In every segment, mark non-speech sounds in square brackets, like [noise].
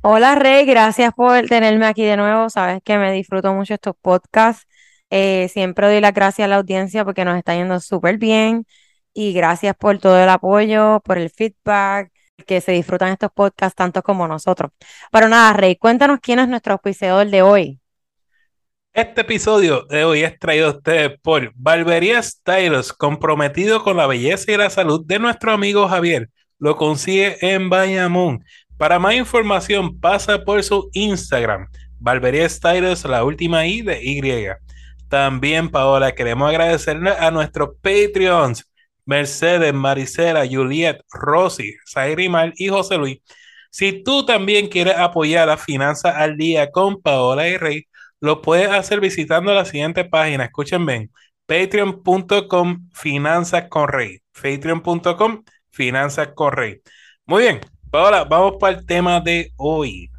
Hola Rey, gracias por tenerme aquí de nuevo. Sabes que me disfruto mucho estos podcasts. Eh, siempre doy las gracias a la audiencia porque nos está yendo súper bien y gracias por todo el apoyo, por el feedback, que se disfrutan estos podcasts tanto como nosotros. Pero nada, Rey, cuéntanos quién es nuestro auspiciador de hoy. Este episodio de hoy es traído a ustedes por Barbería Stylos, comprometido con la belleza y la salud de nuestro amigo Javier. Lo consigue en Bayamón. Para más información, pasa por su Instagram, Barbería Styles, la última I de Y. También, Paola, queremos agradecerle a nuestros Patreons, Mercedes, Maricela, Juliet, Rosy, Mal y José Luis. Si tú también quieres apoyar la finanza al día con Paola y Rey, lo puedes hacer visitando la siguiente página. Escuchen bien, patreon.com finanzas con rey. Patreon.com finanzas con rey. Muy bien, Paola, vamos para el tema de hoy.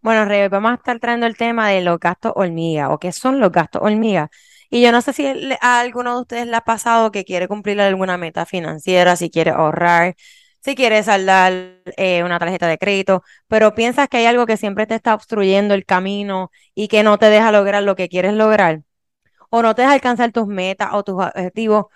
Bueno, Rey, vamos a estar trayendo el tema de los gastos hormiga o qué son los gastos hormiga. Y yo no sé si a alguno de ustedes le ha pasado que quiere cumplir alguna meta financiera, si quiere ahorrar, si quiere saldar eh, una tarjeta de crédito, pero piensas que hay algo que siempre te está obstruyendo el camino y que no te deja lograr lo que quieres lograr, o no te deja alcanzar tus metas o tus objetivos,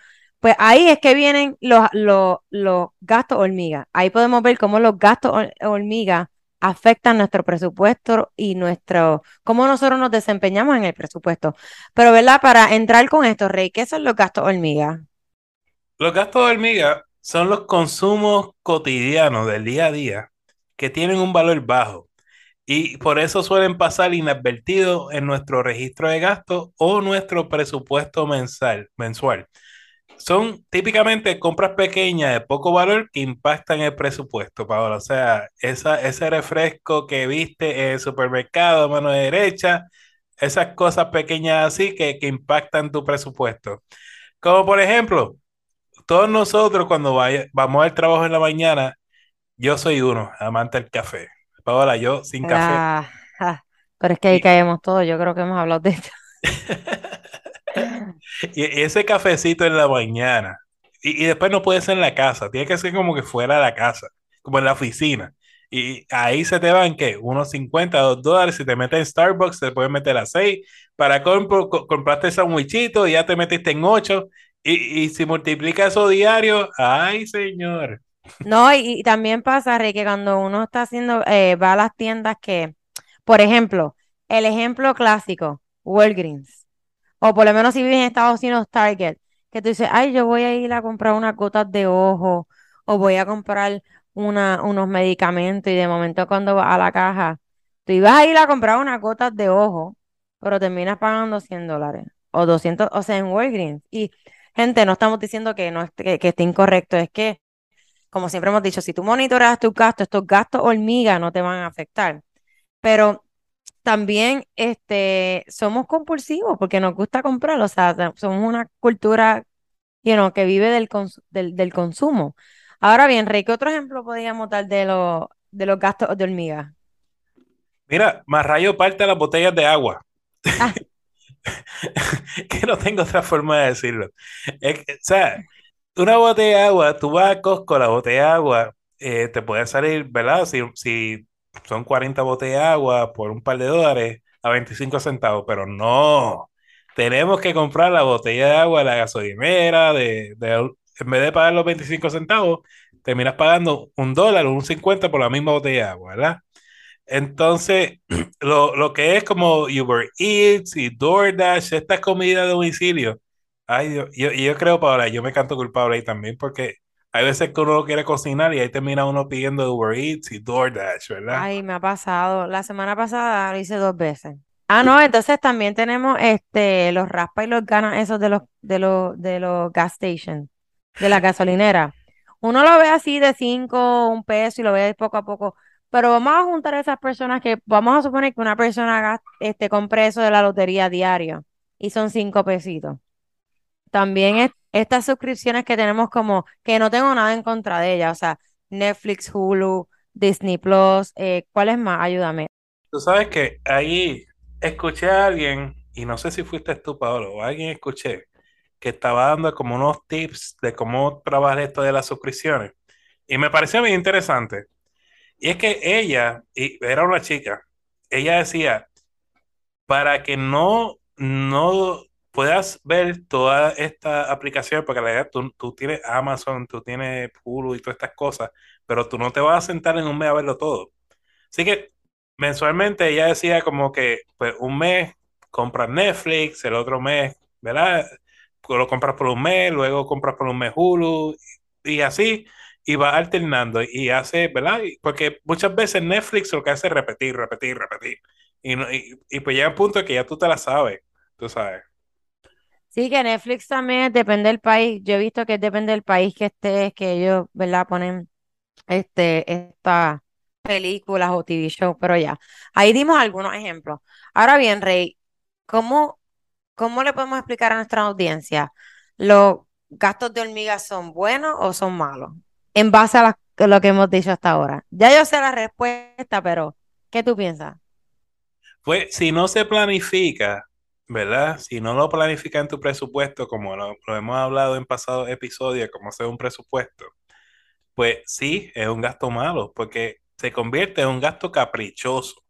pues ahí es que vienen los, los, gastos hormiga. Ahí podemos ver cómo los gastos hormiga afectan nuestro presupuesto y nuestro, cómo nosotros nos desempeñamos en el presupuesto. Pero, ¿verdad? Para entrar con esto, Rey, ¿qué son los gastos hormiga? Los gastos hormiga son los consumos cotidianos del día a día que tienen un valor bajo y por eso suelen pasar inadvertidos en nuestro registro de gastos o nuestro presupuesto mensual son típicamente compras pequeñas de poco valor que impactan el presupuesto, Paola. O sea, esa, ese refresco que viste en el supermercado, mano derecha, esas cosas pequeñas así que, que impactan tu presupuesto. Como por ejemplo, todos nosotros cuando vamos al trabajo en la mañana, yo soy uno, amante del café. Paola, yo sin café. Ah, ah, pero es que ahí caemos todos, yo creo que hemos hablado de esto. [laughs] y, ese cafecito en la mañana. Y, después no puede ser en la casa, tiene que ser como que fuera de la casa, como en la oficina. Y ahí se te van, ¿qué? Unos 50, 2 dólares. Si te metes en Starbucks, te puedes meter a 6. Para comprar, compraste sandwichito y ya te metiste en 8. Y, si multiplica eso diario, ¡ay, señor! No, y, también pasa, Rey, que cuando uno está haciendo, eh, va a las tiendas que, por ejemplo, el ejemplo clásico, Walgreens o por lo menos si vives en Estados Unidos, Target, que tú dices, ay, yo voy a ir a comprar unas gotas de ojo, o voy a comprar una, unos medicamentos, y de momento cuando vas a la caja, tú ibas a ir a comprar unas gotas de ojo, pero terminas pagando 100 dólares, o 200, o sea, en Walgreens. Y, gente, no estamos diciendo que, no que, que esté incorrecto, es que, como siempre hemos dicho, si tú monitoreas tus gastos, estos gastos hormiga no te van a afectar. Pero también este, somos compulsivos porque nos gusta comprar, o sea, somos una cultura you que vive del, del, consumo. Ahora bien, Rey, ¿qué otro ejemplo podríamos dar de, lo, de los gastos de hormiga? Mira, más rayo parte las botellas de agua. Ah. [laughs] que no tengo otra forma de decirlo. o sea, una botella de agua, tú vas a Costco, la botella de agua, eh, te puede salir, ¿verdad? Si, si son 40 botellas de agua por un par de dólares a 25 centavos, pero no. Tenemos que comprar la botella de agua de la gasolinera, de, en vez de pagar los 25 centavos, terminas pagando un dólar o un 50 por la misma botella de agua, ¿verdad? Entonces, [clears throat] lo, que es como Uber Eats y DoorDash, estas comidas de domicilio, ay, yo, yo, yo creo, Paola, yo me canto culpable ahí también porque hay veces que uno quiere cocinar y ahí termina uno pidiendo Uber Eats y DoorDash, ¿verdad? Ay, me ha pasado. La semana pasada lo hice dos veces. Ah, no, entonces también tenemos este los raspa y los ganas esos de los de los de los gas stations, de la gasolinera. Uno lo ve así de cinco, un peso y lo ve poco a poco, Pero vamos a juntar a esas personas que, vamos a suponer que una persona este, compre eso de la lotería diario y son cinco pesitos. También es, estas suscripciones que tenemos como, que no tengo nada en contra de ellas, o sea, Netflix, Hulu, Disney Plus, eh, ¿cuál es más? Ayúdame. Tú sabes que ahí escuché a alguien, y no sé si fuiste tú, Pablo, o alguien escuché, que estaba dando como unos tips de cómo trabajar esto de las suscripciones. Y me pareció muy interesante. Y es que ella, y era una chica, ella decía, para que no, no puedas ver toda esta aplicación, porque la verdad tú, tú tienes Amazon, tú tienes Hulu y todas estas cosas, pero tú no te vas a sentar en un mes a verlo todo. Así que mensualmente ella decía como que pues un mes compras Netflix, el otro mes, ¿verdad? Lo compras por un mes, luego compras por un mes Hulu y así y va alternando y hace, ¿verdad? Porque muchas veces Netflix lo que hace es repetir, repetir, repetir. Y, y, pues llega un punto que ya tú te la sabes, tú sabes. Sí, que Netflix también depende del país. Yo he visto que depende del país que estés, que ellos, ¿verdad? Ponen este, estas películas o TV shows, pero ya. Ahí dimos algunos ejemplos. Ahora bien, Rey, ¿cómo, cómo le podemos explicar a nuestra audiencia? ¿Los gastos de hormiga son buenos o son malos? en base a, lo que hemos dicho hasta ahora. Ya yo sé la respuesta, pero ¿qué tú piensas? Pues si no se planifica, ¿verdad? Si no lo planifica en tu presupuesto, como lo, hemos hablado en pasados episodios, como hacer un presupuesto, pues sí, es un gasto malo, porque se convierte en un gasto caprichoso,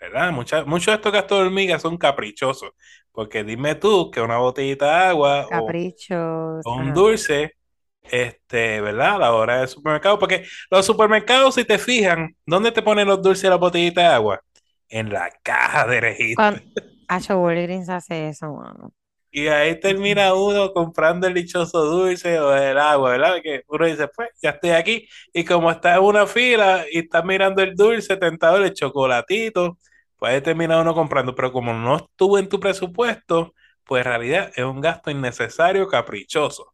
¿verdad? muchos de estos gastos de hormigas son caprichosos, porque dime tú que una botellita de agua o, un dulce este, ¿verdad? A la hora del supermercado, porque los supermercados, si te fijan, ¿dónde te ponen los dulces y la botellita de agua? En la caja de registro. [laughs] Hacho Walgreens hace eso, mano. Y ahí termina uno comprando el dichoso dulce o el agua, ¿verdad? Que uno dice, pues, ya estoy aquí. Y como está en una fila y está mirando el dulce, tentador, el chocolatito, pues ahí termina uno comprando. Pero como no estuvo en tu presupuesto, pues en realidad es un gasto innecesario, caprichoso.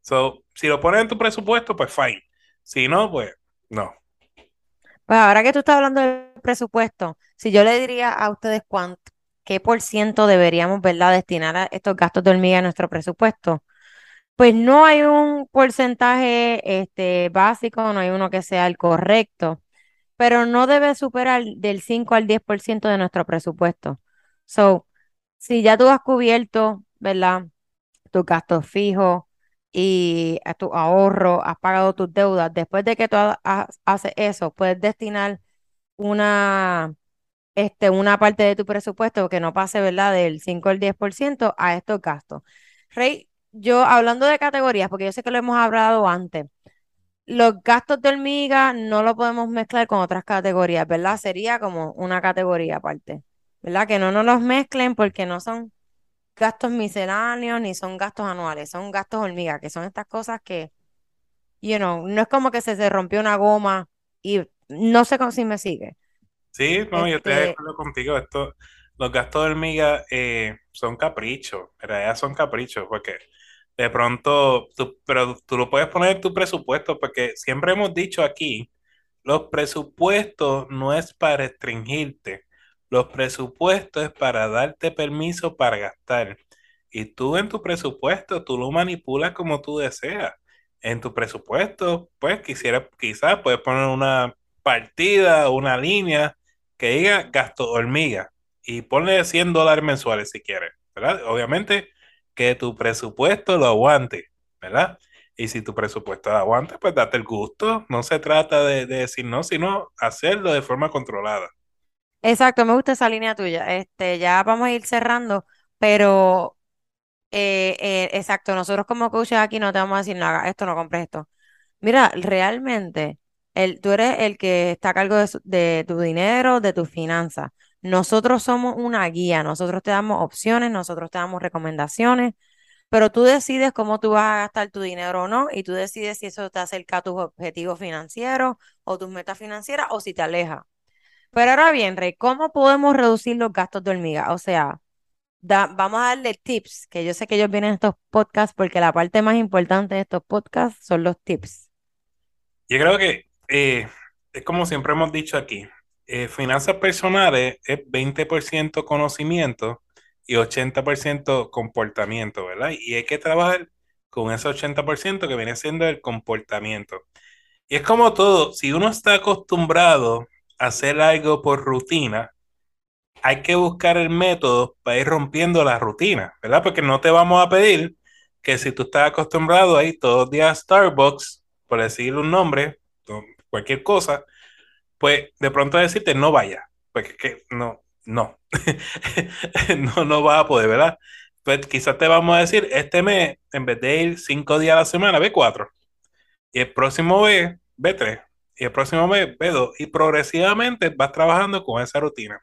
So, si lo pones en tu presupuesto, pues fine. Si no, pues no. Pues ahora que tú estás hablando del presupuesto, si yo le diría a ustedes cuánto, qué por ciento deberíamos, ¿verdad?, destinar a estos gastos de hormiga en nuestro presupuesto, pues no hay un porcentaje este, básico, no hay uno que sea el correcto, pero no debe superar del 5 al 10% de nuestro presupuesto. So, si ya tú has cubierto, ¿verdad?, tus gastos fijos, y a tu ahorro, has pagado tus deudas, después de que tú haces eso, puedes destinar una, este, una parte de tu presupuesto que no pase, ¿verdad?, del 5 al 10% a estos gastos. Rey, yo hablando de categorías, porque yo sé que lo hemos hablado antes, los gastos de hormiga no lo podemos mezclar con otras categorías, ¿verdad? Sería como una categoría aparte, ¿verdad? Que no nos los mezclen porque no son gastos misceláneos ni son gastos anuales, son gastos hormiga, que son estas cosas que, you know, no es como que se, se rompió una goma y no sé si me sigue. Sí, no, yo estoy de este acuerdo contigo. Esto, los gastos de hormiga eh, son caprichos, en realidad son caprichos, porque de pronto, tú, pero tú lo puedes poner en tu presupuesto, porque siempre hemos dicho aquí, los presupuestos no es para restringirte, los presupuestos es para darte permiso para gastar. Y tú en tu presupuesto, tú lo manipulas como tú deseas. En tu presupuesto, pues quisiera, quizás puedes poner una partida, una línea que diga gasto hormiga y ponle 100 dólares mensuales si quieres, ¿verdad? Obviamente que tu presupuesto lo aguante, ¿verdad? Y si tu presupuesto lo aguanta, pues date el gusto. No se trata de decir no, sino hacerlo de forma controlada. Exacto, me gusta esa línea tuya. Este, ya vamos a ir cerrando, pero eh, eh, exacto, nosotros como coaches aquí no te vamos a decir nada, esto no compres esto. Mira, realmente, tú eres el que está a cargo de, de tu dinero, de tus finanzas. Nosotros somos una guía, nosotros te damos opciones, nosotros te damos recomendaciones, pero tú decides cómo tú vas a gastar tu dinero o no, y tú decides si eso te acerca a tus objetivos financieros o tus metas financieras o si te aleja. Pero ahora bien, Rey, ¿cómo podemos reducir los gastos de hormiga? O sea, vamos a darle tips, que yo sé que ellos vienen a estos podcasts porque la parte más importante de estos podcasts son los tips. Yo creo que eh, es como siempre hemos dicho aquí, eh, finanzas personales es 20% conocimiento y 80% comportamiento, ¿verdad? Y hay que trabajar con ese 80% que viene siendo el comportamiento. Y es como todo, si uno está acostumbrado a hacer algo por rutina, hay que buscar el método para ir rompiendo la rutina, ¿verdad? Porque no te vamos a pedir que si tú estás acostumbrado a ir todos los días a Starbucks, por decir un nombre, cualquier cosa, pues de pronto decirte no vaya, porque que no, no, [laughs] no, no va a poder, ¿verdad? Pues quizás te vamos a decir, este mes, en vez de ir cinco días a la semana, ve cuatro. Y el próximo mes, ve tres. Y el próximo mes, ve dos. Y progresivamente vas trabajando con esa rutina.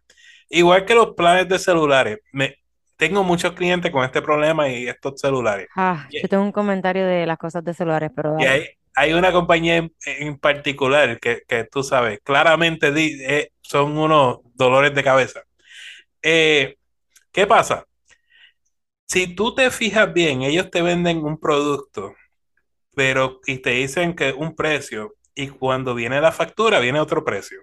Igual que los planes de celulares. Me, tengo muchos clientes con este problema y estos celulares. Ah, yo tengo un comentario de las cosas de celulares, pero hay, una compañía en, particular que, que, tú sabes, claramente eh, son unos dolores de cabeza. Eh, ¿Qué pasa? Si tú te fijas bien, ellos te venden un producto, pero y te dicen que un precio y cuando viene la factura viene otro precio.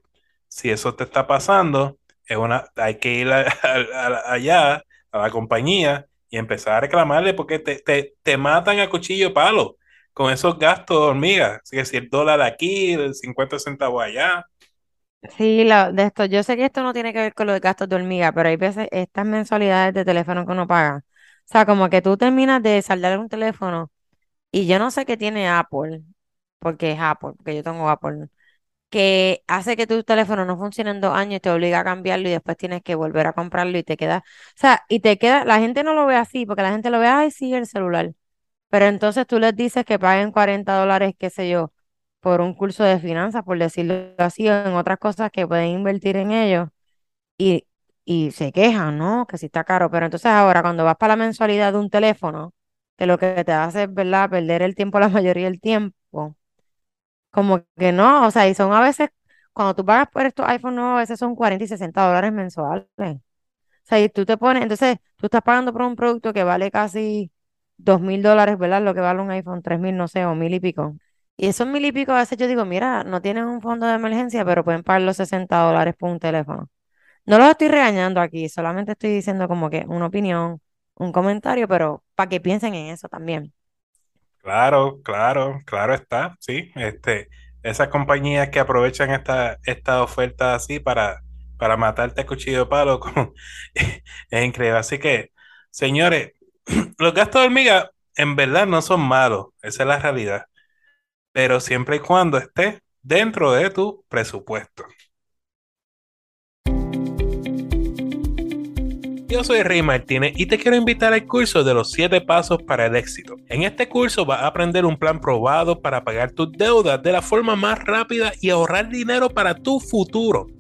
Si eso te está pasando, es una, hay que ir allá a la compañía y empezar a reclamarle porque te, te, te matan a cuchillo palo con esos gastos de hormiga. Así que si el dólar aquí, el 50 centavos allá. Sí, de esto, yo sé que esto no tiene que ver con los gastos de hormiga, pero hay veces estas mensualidades de teléfono que uno paga. O sea, como que tú terminas de saldar un teléfono y yo no sé qué tiene Apple, porque es Apple, porque yo tengo Apple que hace que tu teléfono no funcione en dos años y te obliga a cambiarlo y después tienes que volver a comprarlo y te queda, o sea, y te queda, la gente no lo ve así, porque la gente lo ve, ay, sí, el celular. Pero entonces tú les dices que paguen 40 dólares, qué sé yo, por un curso de finanzas, por decirlo así, o en otras cosas que pueden invertir en ellos y, y se quejan, ¿no? Que si está caro. Pero entonces ahora cuando vas para la mensualidad de un teléfono, que lo que te hace es, ¿verdad?, perder el tiempo [laughs] la mayoría del tiempo como que no, o sea, y son a veces, cuando tú pagas por estos iPhone nuevos, a veces son 40 y 60 dólares mensuales. O sea, y tú te pones, entonces tú estás pagando por un producto que vale casi dos mil dólares, ¿verdad? Lo que vale un iPhone, tres mil, no sé, o mil y pico. Y esos mil y pico, a veces yo digo, mira, no tienen un fondo de emergencia, pero pueden pagar los 60 dólares por un teléfono. No los estoy regañando aquí, solamente estoy diciendo como que una opinión, un comentario, pero para que piensen en eso también. Claro, claro, claro está, sí. Este, esas compañías que aprovechan esta, esta oferta así para, para matarte a cuchillo de palo, [laughs] es increíble. Así que, señores, [clears throat] los gastos de hormiga en verdad no son malos, esa es la realidad, pero siempre y cuando esté dentro de tu presupuesto. Yo soy Rey Martínez y te quiero invitar al curso de los 7 pasos para el éxito. En este curso vas a aprender un plan probado para pagar tus deudas de la forma más rápida y ahorrar dinero para tu futuro.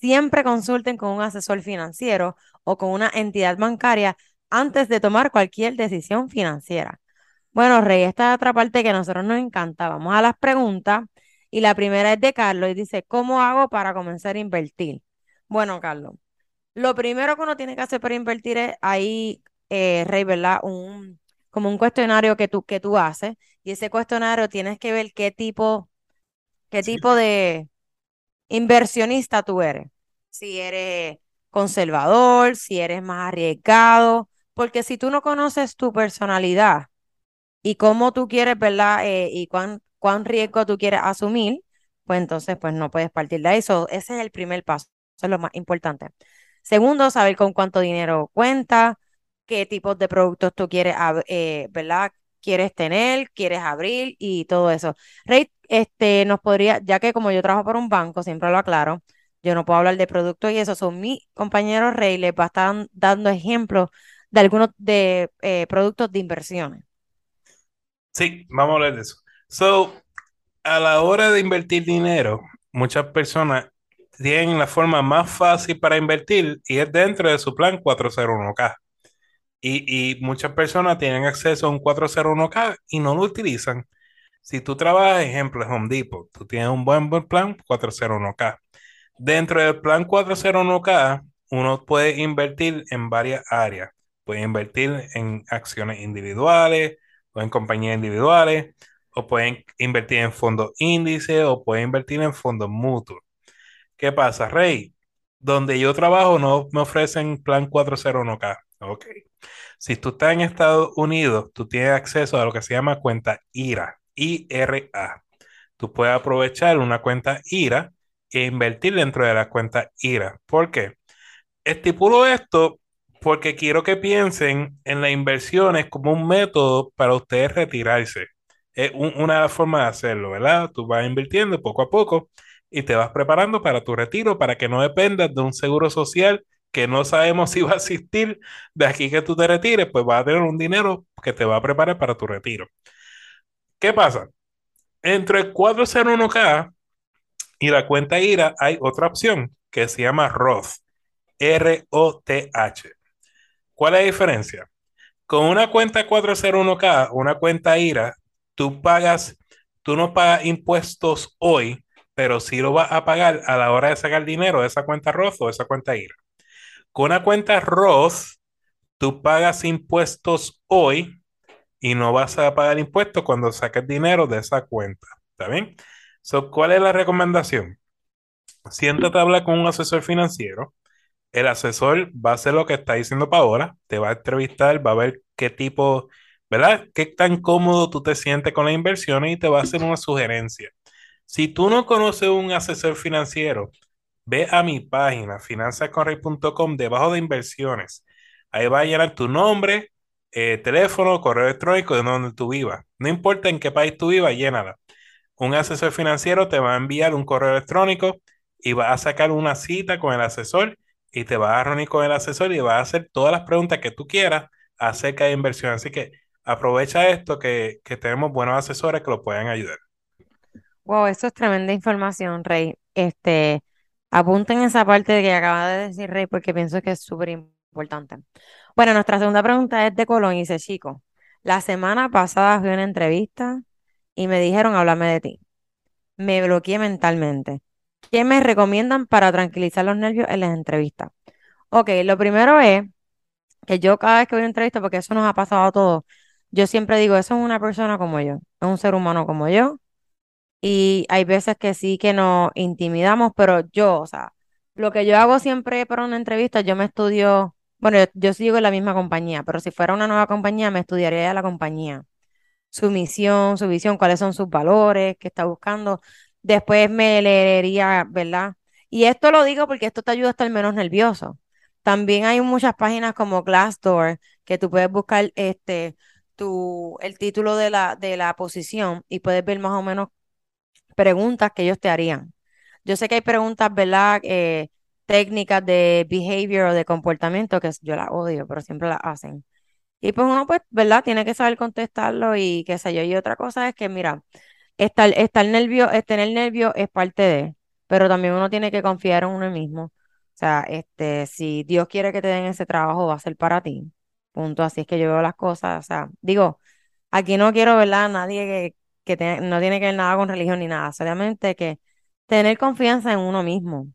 Siempre consulten con un asesor financiero o con una entidad bancaria antes de tomar cualquier decisión financiera. Bueno, Rey, esta es otra parte que a nosotros nos encanta. Vamos a las preguntas. Y la primera es de Carlos y dice, ¿cómo hago para comenzar a invertir? Bueno, Carlos, lo primero que uno tiene que hacer para invertir es ahí, eh, Rey, ¿verdad? Un, como un cuestionario que tú, que tú haces. Y ese cuestionario tienes que ver qué tipo, qué tipo de inversionista tú eres. Si eres conservador, si eres más arriesgado, porque si tú no conoces tu personalidad y cómo tú quieres, ¿verdad? Eh, y cuán, cuán riesgo tú quieres asumir, pues entonces pues no puedes partir de eso. Ese es el primer paso, eso es lo más importante. Segundo, saber con cuánto dinero cuenta, qué tipos de productos tú quieres, eh, ¿verdad? Quieres tener, quieres abrir y todo eso. Rey, este, nos podría, ya que como yo trabajo por un banco, siempre lo aclaro, yo no puedo hablar de productos y eso, son mi compañero Rey, les va a estar dando ejemplos de algunos de eh, productos de inversiones. Sí, vamos a hablar de eso. So, a la hora de invertir dinero, muchas personas tienen la forma más fácil para invertir y es dentro de su plan 401k. Y, y muchas personas tienen acceso a un 401k y no lo utilizan. Si tú trabajas, ejemplo, en Home Depot, tú tienes un buen, plan 401k. Dentro del plan 401k, uno puede invertir en varias áreas. Puede invertir en acciones individuales o en compañías individuales, o pueden invertir en fondos índice, o pueden invertir en fondos mutuos. ¿Qué pasa, Rey? Donde yo trabajo no me ofrecen plan 401k. Ok. Si tú estás en Estados Unidos, tú tienes acceso a lo que se llama cuenta IRA, IRA. Tú puedes aprovechar una cuenta IRA e invertir dentro de la cuenta IRA. ¿Por qué? Estipulo esto porque quiero que piensen en las inversiones como un método para ustedes retirarse. Es una forma de hacerlo, ¿verdad? Tú vas invirtiendo poco a poco y te vas preparando para tu retiro, para que no dependas de un seguro social que no sabemos [laughs] si va a existir de aquí que tú te retires, pues vas a tener un dinero que te va a preparar para tu retiro. ¿Qué pasa? Entre el 401k y la cuenta IRA hay otra opción que se llama Roth, R-O-T-H. ¿Cuál es la diferencia? Con una cuenta 401k, una cuenta IRA, tú pagas, tú no pagas impuestos hoy, pero sí lo vas a pagar a la hora de sacar dinero de esa cuenta Roth o de esa cuenta IRA. Con una cuenta Roth, tú pagas impuestos hoy y no vas a pagar impuestos cuando saques dinero de esa cuenta. ¿Está bien? So, ¿Cuál es la recomendación? Siéntate a hablar con un asesor financiero el asesor va a hacer lo que está diciendo Paola, te va a entrevistar, va a ver qué tipo, ¿verdad? Qué tan cómodo tú te sientes con las inversiones y te va a hacer una sugerencia. Si tú no conoces un asesor financiero, ve a mi página finanzasconrey.com debajo de inversiones. Ahí va a llenar tu nombre, eh, teléfono, correo electrónico de donde tú vivas. No importa en qué país tú vivas, llénala. Un asesor financiero te va a enviar un correo electrónico y va a sacar una cita con el asesor y te vas a reunir con el asesor y vas a hacer todas las preguntas que tú quieras acerca de inversión. Así que aprovecha esto que, tenemos buenos asesores que lo pueden ayudar. Wow, eso es tremenda información, Rey. Este, apunten esa parte que acaba de decir Rey porque pienso que es súper importante. Bueno, nuestra segunda pregunta es de Colón y dice, chico, la semana pasada fui una entrevista y me dijeron, háblame de ti. Me bloqueé mentalmente. ¿Qué me recomiendan para tranquilizar los nervios en las entrevistas? Ok, lo primero es que yo cada vez que voy a una entrevista, porque eso nos ha pasado a todos, yo siempre digo, eso es una persona como yo, es un ser humano como yo, y hay veces que sí que nos intimidamos, pero yo, o sea, lo que yo hago siempre para una entrevista, yo me estudio, bueno, yo, sigo en la misma compañía, pero si fuera una nueva compañía, me estudiaría la compañía, su misión, su visión, cuáles son sus valores, qué está buscando, después me leería, ¿verdad? Y esto lo digo porque esto te ayuda a estar menos nervioso. También hay muchas páginas como Glassdoor que tú puedes buscar este tu, el título de la, de la posición y puedes ver más o menos preguntas que ellos te harían. Yo sé que hay preguntas, ¿verdad? Eh, técnicas de behavior o de comportamiento que yo las odio, pero siempre las hacen. Y pues uno, pues, ¿verdad? Tiene que saber contestarlo y qué sé yo. Y otra cosa es que, mira, estar, estar nervio, tener nervio es parte de, pero también uno tiene que confiar en uno mismo. O sea, este, si Dios quiere que te den ese trabajo, va a ser para ti. Punto. Así es que yo veo las cosas. O sea, digo, aquí no quiero, ¿verdad? Nadie que, que no tiene que ver nada con religión ni nada. Solamente que tener confianza en uno mismo.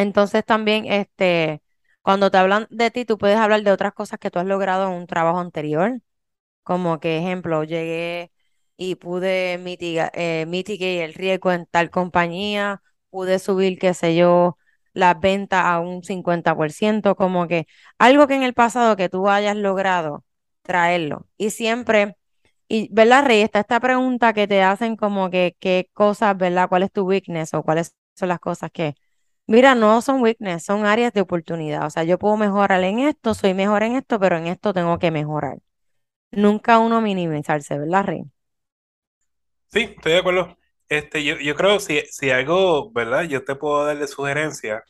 Entonces también, este, cuando te hablan de ti, tú puedes hablar de otras cosas que tú has logrado en un trabajo anterior. Como que, ejemplo, llegué y pude mitigar, eh, el riesgo en tal compañía, pude subir, qué sé yo, las ventas a un 50%, como que algo que en el pasado que tú hayas logrado traerlo. Y siempre, y ¿verdad, Rey? Está esta pregunta que te hacen como que qué cosas, ¿verdad? ¿Cuál es tu weakness o cuáles son las cosas que, Mira, no son weakness, son áreas de oportunidad. O sea, yo puedo mejorar en esto, soy mejor en esto, pero en esto tengo que mejorar. Nunca uno minimizarse, ¿verdad, Rey? Sí, estoy de acuerdo. Este, yo, yo creo si, si algo, ¿verdad? Yo te puedo dar de sugerencia,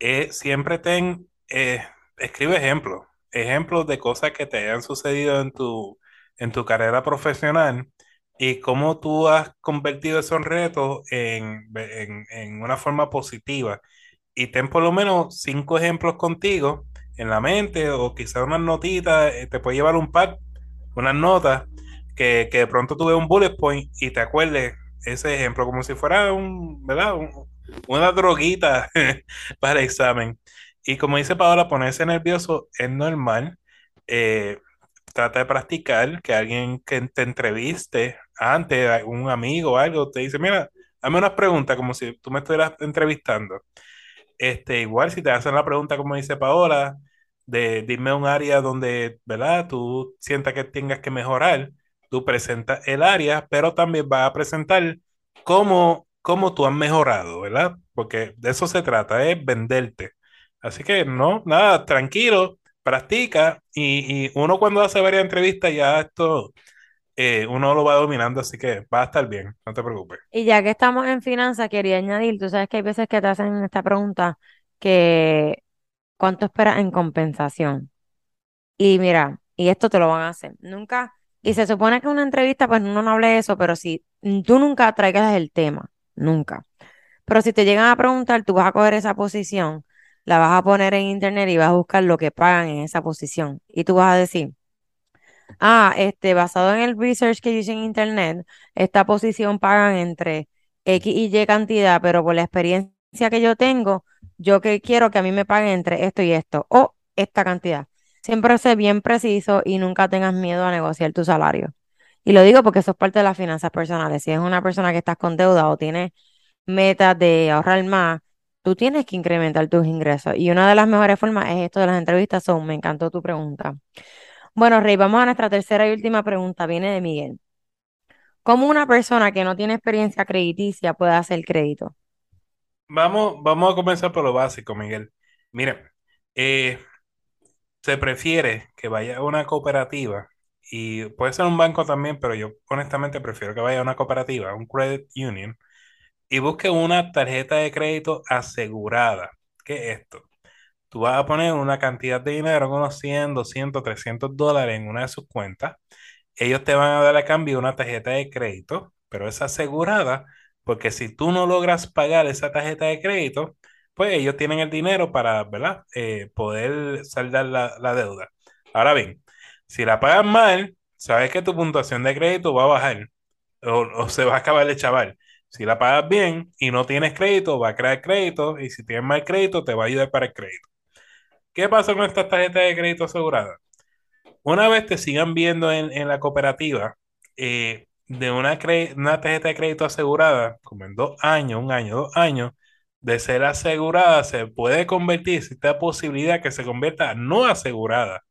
eh, siempre ten, eh, escribe ejemplos, ejemplos de cosas que te hayan sucedido en tu, en tu carrera profesional y cómo tú has convertido esos retos en, en, en una forma positiva. Y ten por lo menos cinco ejemplos contigo en la mente o quizás unas notitas, eh, te puede llevar un pad, unas notas que, que de pronto tuve un bullet point y te acuerdes ese ejemplo como si fuera un, ¿verdad? Un- una droguita [laughs] para el examen. Y como dice Paola, ponerse nervioso es normal. Eh, trata de practicar, que alguien que te entreviste antes, un amigo o algo, te dice, mira, hazme unas preguntas como si tú me estuvieras entrevistando. Este, igual si te hacen la pregunta, como dice Paola, de dime un área donde, ¿verdad? Tú sientas que tengas que mejorar, tú presentas el área, pero también vas a presentar cómo, cómo tú has mejorado, ¿verdad? Porque de eso se trata, es venderte. Así que no, nada, tranquilo, practica y, y uno cuando hace varias entrevistas ya esto, eh, uno lo va dominando, así que va a estar bien, no te preocupes. Y ya que estamos en finanzas, quería añadir, tú sabes que hay veces que te hacen esta pregunta que ¿cuánto esperas en compensación? Y mira, y esto te lo van a hacer. Nunca, y se supone que en una entrevista, pues uno no hable de eso, pero si tú nunca traigas el tema, nunca. Pero si te llegan a preguntar, tú vas a coger esa posición, la vas a poner en internet y vas a buscar lo que pagan en esa posición. Y tú vas a decir, ah, este, basado en el research que yo hice en internet, esta posición pagan entre X y Y cantidad, pero por la experiencia que yo tengo, yo que quiero que a mí me paguen entre esto y esto, o esta cantidad. Siempre sé bien preciso y nunca tengas miedo a negociar tu salario. Y lo digo porque eso es parte de las finanzas personales. Si es una persona que estás con deuda o tienes metas de ahorrar más, tú tienes que incrementar tus ingresos. Y una de las mejores formas es esto de las entrevistas. Son, me encantó tu pregunta. Bueno, Rey, vamos a nuestra tercera y última pregunta. Viene de Miguel. ¿Cómo una persona que no tiene experiencia crediticia puede hacer crédito? Vamos, vamos a comenzar por lo básico, Miguel. Mira, eh, se prefiere que vaya a una cooperativa y puede ser un banco también, pero yo honestamente prefiero que vaya a una cooperativa, un credit union, y busque una tarjeta de crédito asegurada. ¿Qué es esto? Tú vas a poner una cantidad de dinero, unos 100, 200, 300 dólares en una de sus cuentas. Ellos te van a dar a cambio una tarjeta de crédito, pero es asegurada porque si tú no logras pagar esa tarjeta de crédito, pues ellos tienen el dinero para, ¿verdad? Eh, poder saldar la, la deuda. Ahora bien, si la pagas mal, sabes que tu puntuación de crédito va a bajar o, o se va a acabar de chaval. Si la pagas bien y no tienes crédito, va a crear crédito y si tienes mal crédito, te va a ayudar para el crédito. ¿Qué pasa con estas tarjetas de crédito aseguradas? Una vez te sigan viendo en, en la cooperativa eh, de una, una tarjeta de crédito asegurada, como en dos años, un año, dos años, de ser asegurada, se puede convertir, existe la posibilidad que se convierta no asegurada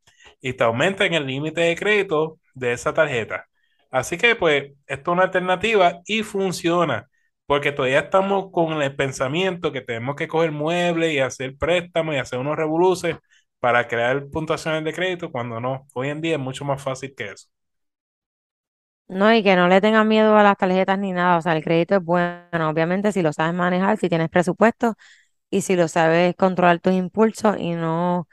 y te aumenta en el límite de crédito de esa tarjeta. Así que, pues, esto es una alternativa y funciona, porque todavía estamos con el pensamiento que tenemos que coger muebles y hacer préstamos y hacer unos revoluces para crear puntuaciones de crédito, cuando no, hoy en día es mucho más fácil que eso. No, y que no le tengan miedo a las tarjetas ni nada. O sea, el crédito es bueno, obviamente, si lo sabes manejar, si tienes presupuesto y si lo sabes controlar tus impulsos y no,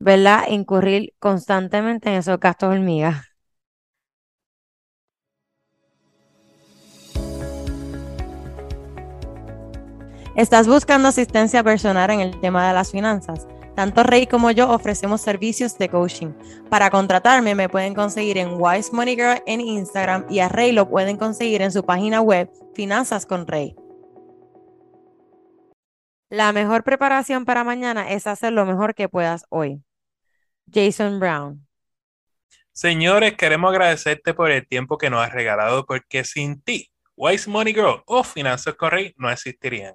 ¿verdad? Incurrir constantemente en esos gastos hormigas. ¿Estás buscando asistencia personal en el tema de las finanzas? Tanto Rey como yo ofrecemos servicios de coaching. Para contratarme me pueden conseguir en Wise Money Girl en Instagram y a Rey lo pueden conseguir en su página web Finanzas con Rey. La mejor preparación para mañana es hacer lo mejor que puedas hoy. Jason Brown. Señores, queremos agradecerte por el tiempo que nos has regalado, porque sin ti, Wise Money Girl o Finanzas con Rey no existirían.